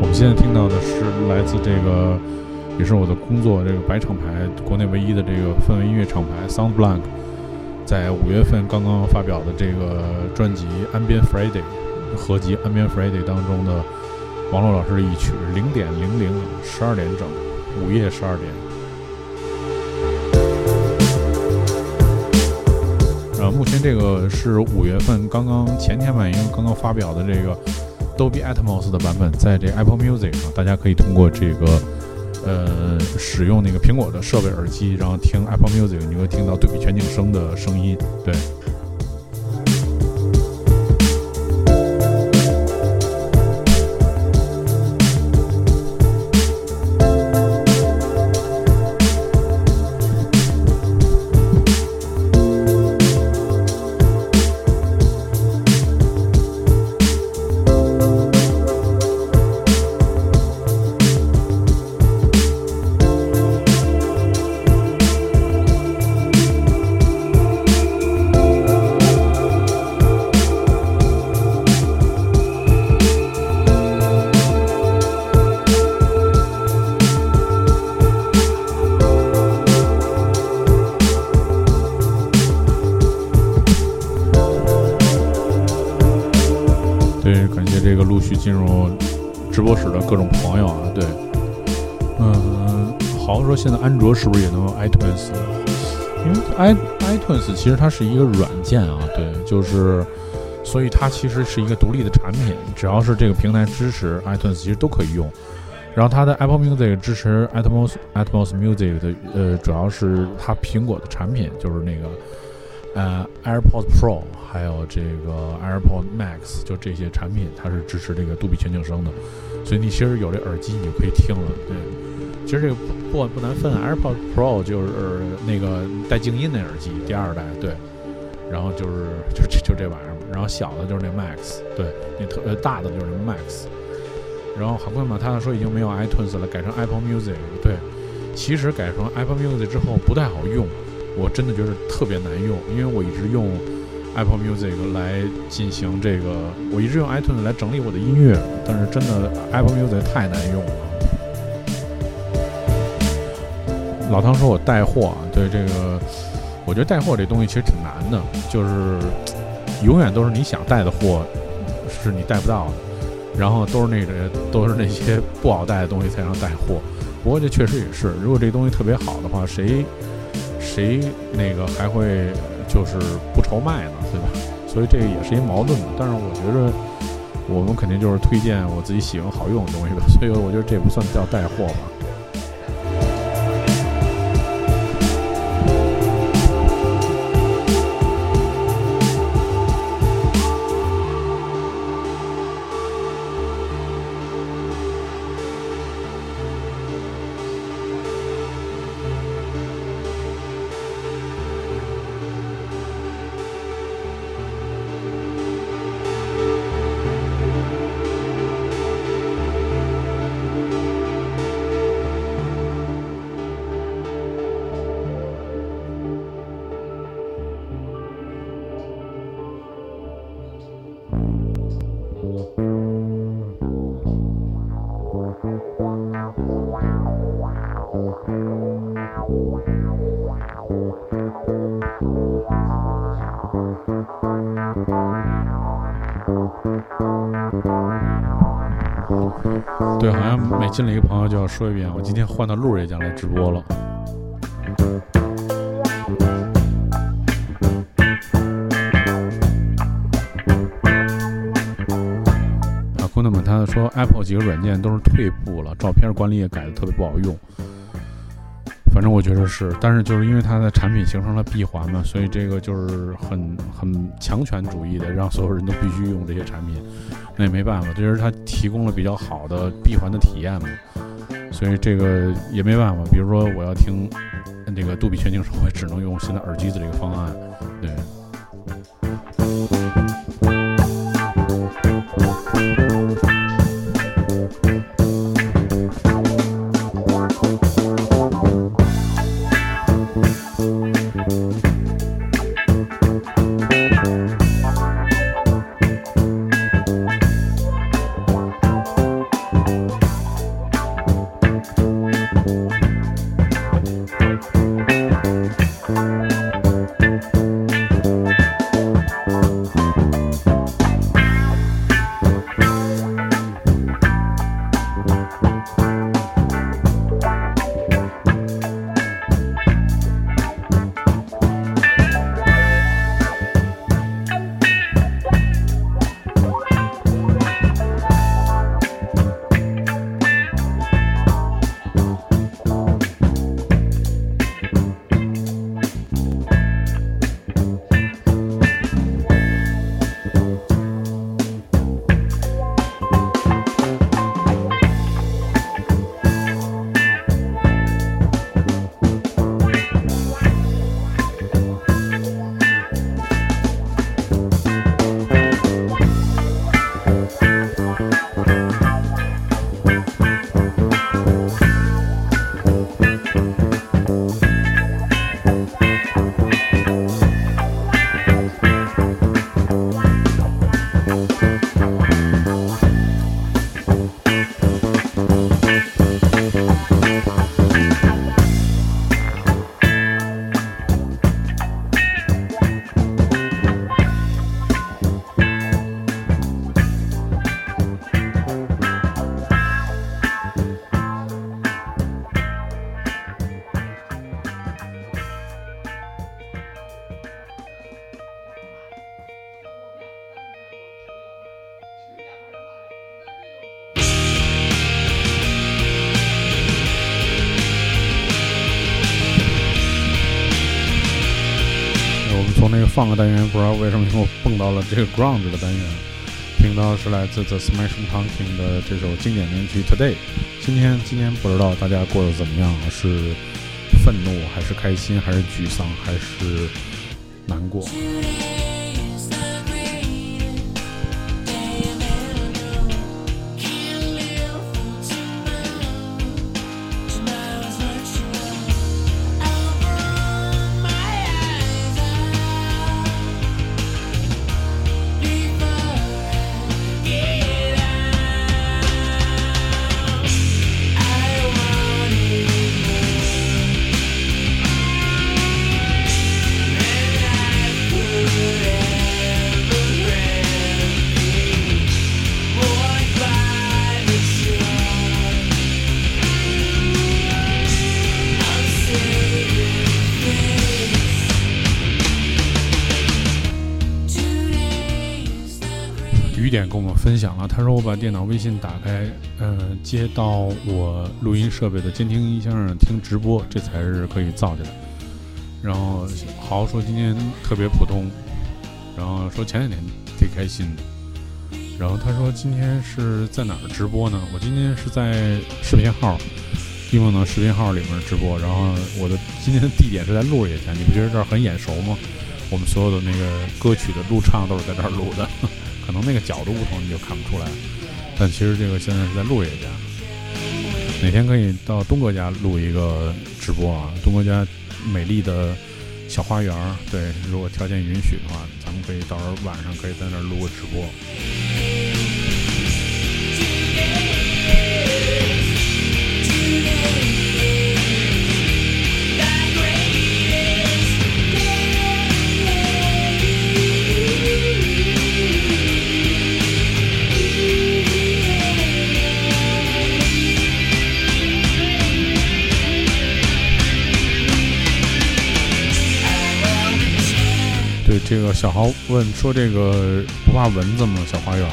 我们现在听到的是来自这个，也是我的工作这个白厂牌，国内唯一的这个氛围音乐厂牌 Sound Blank，在五月份刚刚发表的这个专辑《Ambient Friday》合集《Ambient Friday》当中的王璐老师的一曲零点零零十二点整，午夜十二点。呃，目前这个是五月份刚刚前天吧，因为刚刚发表的这个 Dolby Atmos 的版本，在这 Apple Music 上，大家可以通过这个呃使用那个苹果的设备耳机，然后听 Apple Music，你会听到对比全景声的声音。对，直播室的各种朋友啊，对，嗯，好像说现在安卓是不是也能用 iTunes？因为 i iTunes 其实它是一个软件啊，对，就是，所以它其实是一个独立的产品，只要是这个平台支持 iTunes，其实都可以用。然后它的 Apple Music 支持 Atmos Atmos Music 的，呃，主要是它苹果的产品，就是那个呃 AirPods Pro，还有这个 AirPod Max，就这些产品，它是支持这个杜比全景声的，所以你其实有这耳机你就可以听了。对，其实这个不不难分，AirPods Pro 就是那个带静音的耳机，第二代，对，然后就是就就就这玩意儿，然后小的就是那 Max，对，那特呃大的就是 Max。然后韩冠马他说已经没有 iTunes 了，改成 Apple Music。对，其实改成 Apple Music 之后不太好用，我真的觉得特别难用，因为我一直用 Apple Music 来进行这个，我一直用 iTunes 来整理我的音乐，但是真的 Apple Music 太难用了。老汤说我带货啊，对这个，我觉得带货这东西其实挺难的，就是永远都是你想带的货是你带不到的。然后都是那个都是那些不好带的东西才能带货，不过这确实也是，如果这东西特别好的话，谁谁那个还会就是不愁卖呢，对吧？所以这个也是一矛盾的。但是我觉着我们肯定就是推荐我自己喜欢好用的东西吧，所以我觉得这不算叫带货吧。要说一遍，我今天换到路爷家来直播了。啊，姑娘们，他说 Apple 几个软件都是退步了，照片管理也改的特别不好用。反正我觉得是，但是就是因为它的产品形成了闭环嘛，所以这个就是很很强权主义的，让所有人都必须用这些产品。那也没办法，这是它提供了比较好的闭环的体验嘛，所以这个也没办法。比如说我要听那个杜比全景声，我只能用现在耳机的这个方案。对，放个单元，不知道为什么又蹦到了这个 ground 的单元。听到是来自 The Smashing Pumpkins 的这首经典名曲《Today》。今天今天不知道大家过得怎么样？是愤怒还是开心，还是沮丧，还是难过？他说我把电脑微信打开，呃，接到我录音设备的监听音箱上听直播，这才是可以造起来。然后豪说今天特别普通，然后说前两天挺开心的。然后他说今天是在哪儿直播呢？我今天是在视频号，地梦的视频号里面直播。然后我的今天的地点是在鹿野家，你不觉得这儿很眼熟吗？我们所有的那个歌曲的录唱都是在这儿录的。可能那个角度不同你就看不出来，但其实这个现在是在陆爷家。哪天可以到东哥家录一个直播啊？东哥家美丽的小花园，对，如果条件允许的话，咱们可以到时候晚上可以在那儿录个直播。个小豪问说：“这个不怕蚊子吗？小花园？”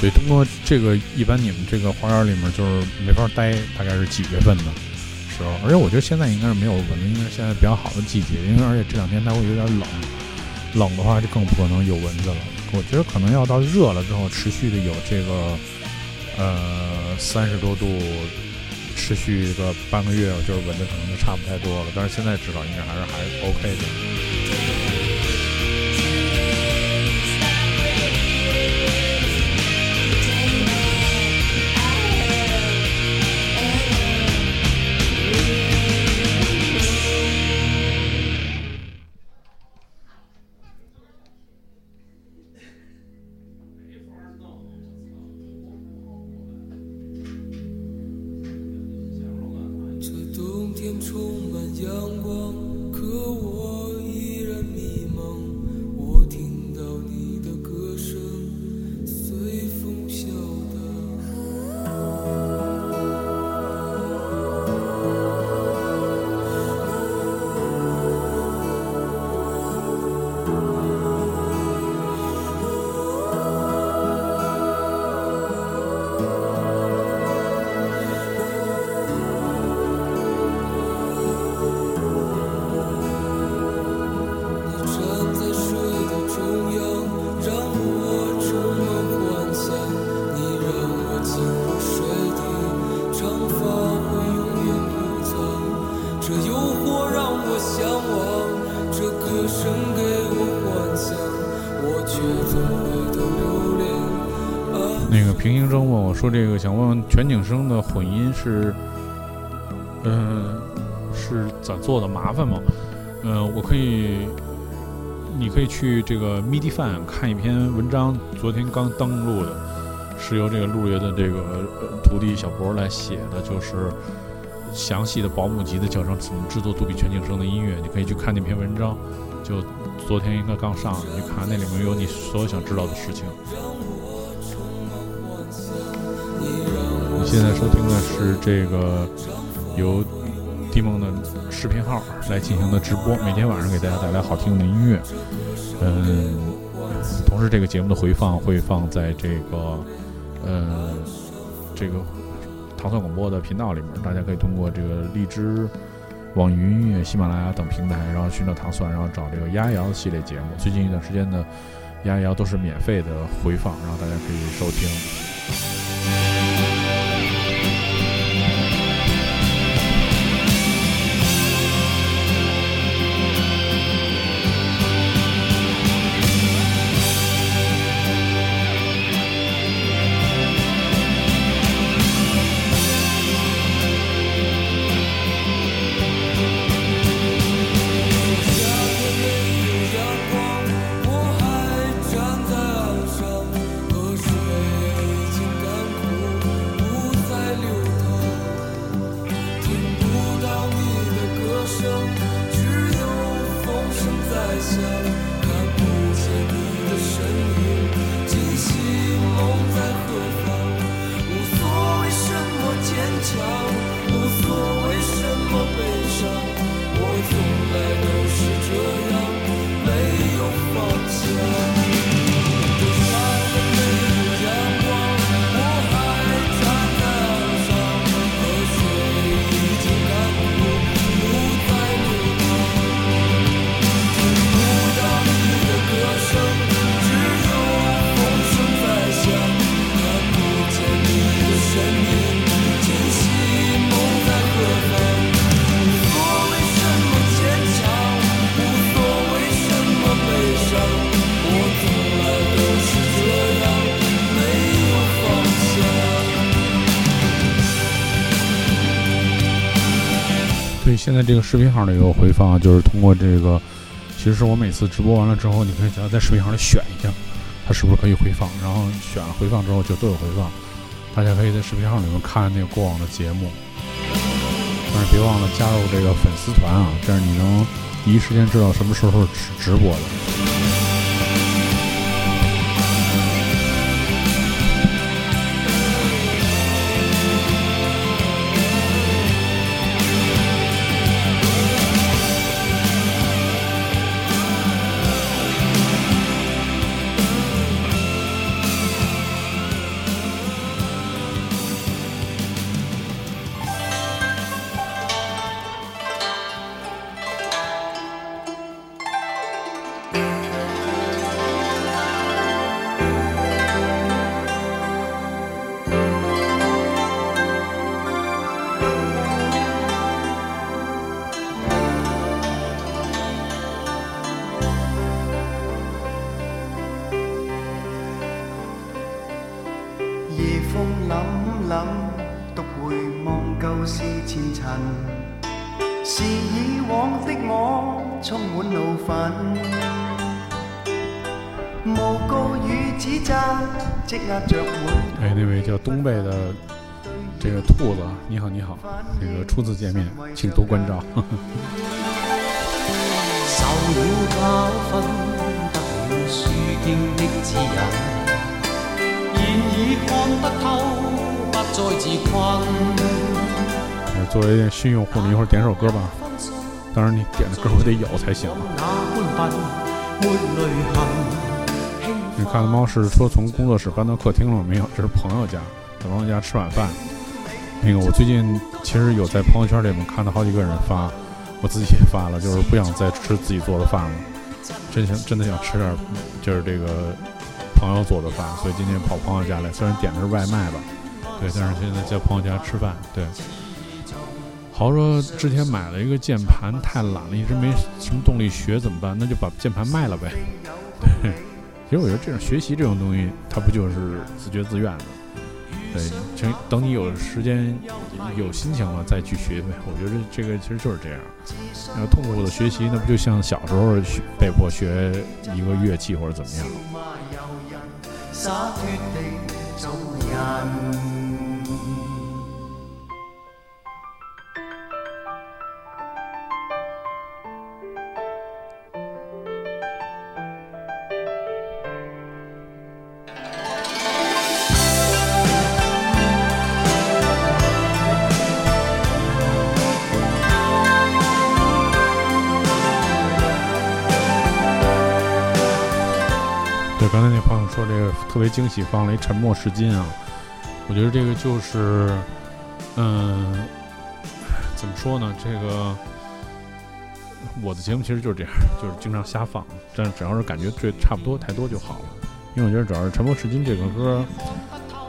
对，通过，这个一般你们这个花园里面就是没法待，大概是几月份的时候？而且我觉得现在应该是没有蚊子，应该是现在比较好的季节，因为而且这两天它会有点冷，冷的话就更不可能有蚊子了。我觉得可能要到热了之后，持续的有这个呃三十多度，持续个半个月，我觉得蚊子可能就差不太多了。但是现在至少应该还是还 OK 的。：“这个想问问全景声的混音是，嗯、是咋做的？麻烦吗？嗯、我可以，你可以去这个 MIDI 范看一篇文章，昨天刚登录的，是由这个陆爷的这个呃徒弟小博来写的，就是详细的保姆级的教程怎么制作杜比全景声的音乐，你可以去看那篇文章，就昨天应该刚上，你看那里面有你所有想知道的事情。”现在收听的是这个由地梦的视频号来进行的直播，每天晚上给大家带来好听的音乐。嗯，同时这个节目的回放会放在这个呃这个糖蒜广播的频道里面，大家可以通过这个荔枝网易云音乐、喜马拉雅等平台，然后寻找糖蒜，然后找这个丫瑶系列节目。最近一段时间的丫瑶都是免费的回放，然后大家可以收听。视频号里有回放，就是通过这个，其实我每次直播完了之后，你可以只要在视频号里选一下，它是不是可以回放，然后选了回放之后就都有回放，大家可以在视频号里面看那个过往的节目，但是别忘了加入这个粉丝团啊，这样你能第一时间知道什么时候是直播的。这个初次见面，请多关照。呃 作为新用户，你一会儿点首歌吧。当然，你点的歌我得有才行。你看猫是说从工作室搬到客厅了吗？没有，这是朋友家，在朋友家吃晚饭。那个我最近其实有在朋友圈里面看到好几个人发，我自己也发了，就是不想再吃自己做的饭了，真想真的想吃点就是这个朋友做的饭，所以今天跑朋友家来，虽然点的是外卖吧，对，但是现在在朋友家吃饭，对。豪说之前买了一个键盘，太懒了，一直没什么动力学，怎么办？那就把键盘卖了呗。对，其实我觉得这种学习这种东西，它不就是自觉自愿的？对，等等你有时间、有心情了再去学呗。我觉得这个其实就是这样。要痛苦的学习，那不就像小时候学被迫学一个乐器或者怎么样？个特别惊喜，放了一《沉默是金》啊，我觉得这个就是，嗯，怎么说呢？这个我的节目其实就是这样，就是经常瞎放，但只要是感觉对差不多太多就好了。因为我觉得主要是《沉默是金》这个歌，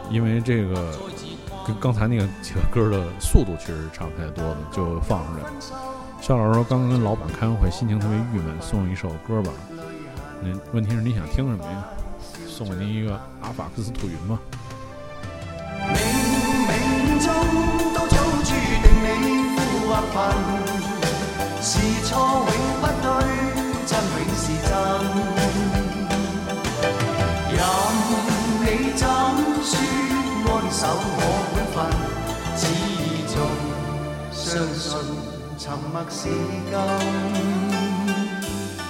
因为这个跟刚才那个几个歌的速度其实差不太多的，就放出来了。肖老师说刚刚跟老板开完会，心情特别郁闷，送一首歌吧。那问题是你想听什么呀？送给您一个阿法克斯吐云吗？冥冥中都早注定你富或貧，是錯永不對，真永是真。任你怎說安守我本分，始終相信沉默是金。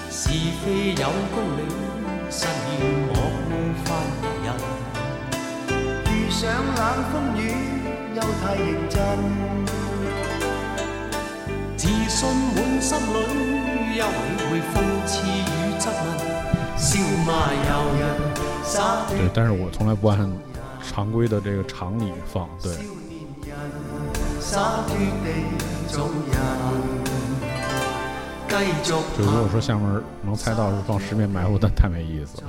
是非有公理，上冷風雨，又太認真。自信滿心裏，又體會諷刺與質問。笑罵由人，对，但是我從來不按常規的這個常理放。對，少年人，灑脱地做人。繼續就如果說下面能猜到是放十面埋伏，但太沒意思了。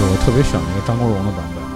我特别喜欢那个张国荣的版本。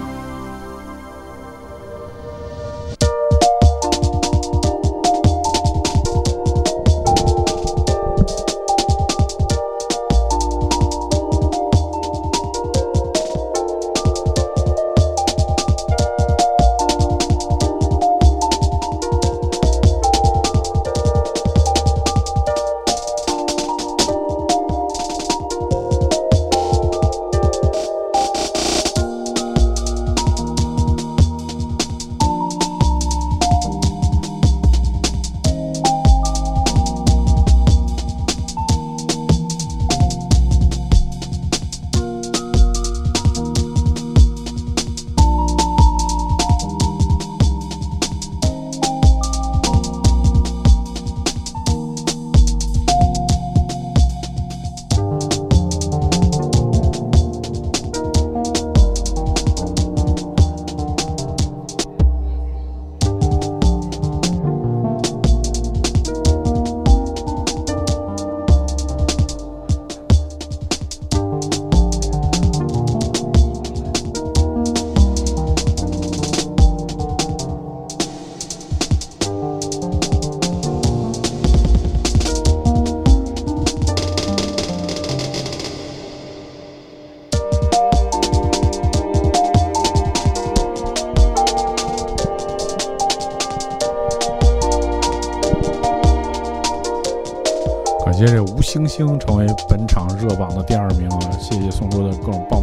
星成为本场热榜的第二名啊！谢谢送出的各种棒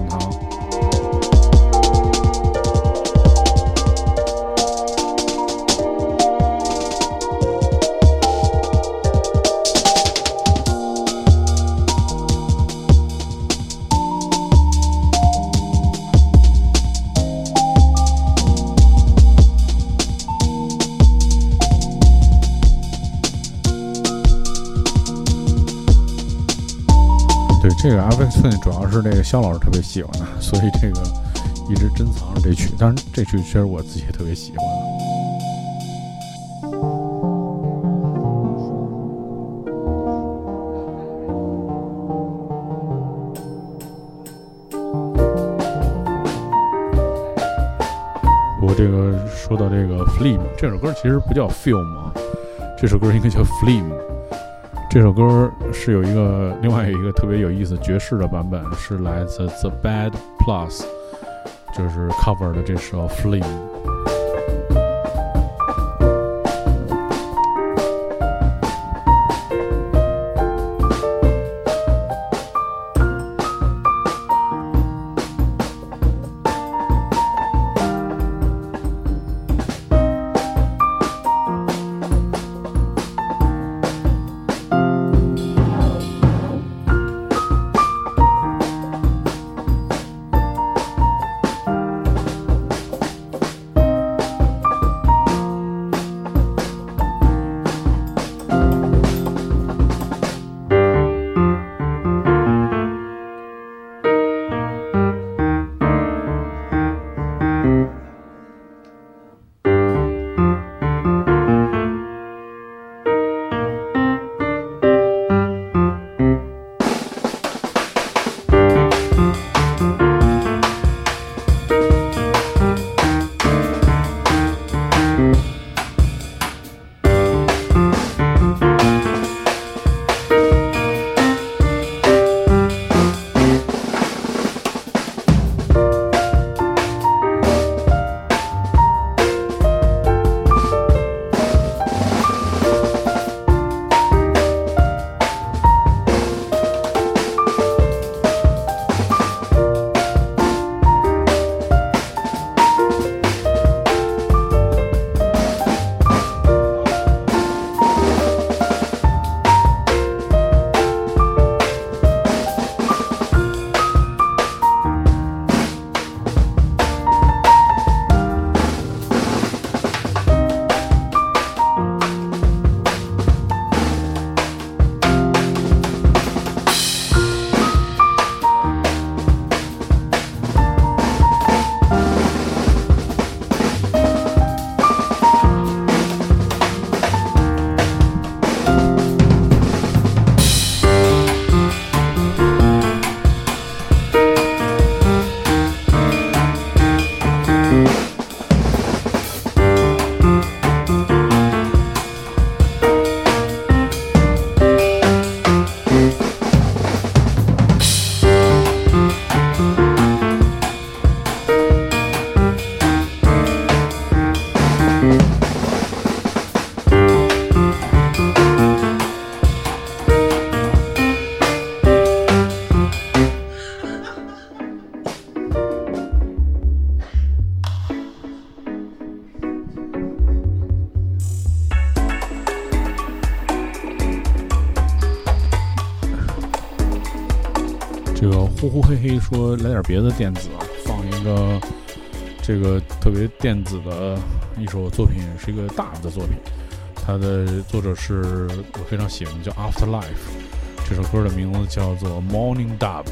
《》主要是这个肖老师特别喜欢的，所以这个一直珍藏着这曲。当然，这曲其实我自己也特别喜欢。我这个说到这个 Flame 这首歌其实不叫 Film 啊，这首歌应该叫 Flame。这首歌是有一个另外有一个特别有意思爵士的版本，是来自 The Bad Plus，就是 cover 的这首 Flame。来点别的电子啊，放一个这个特别电子的一首作品，是一个大的作品，它的作者是我非常喜欢，叫 Afterlife。这首歌的名字叫做 Morning Dub。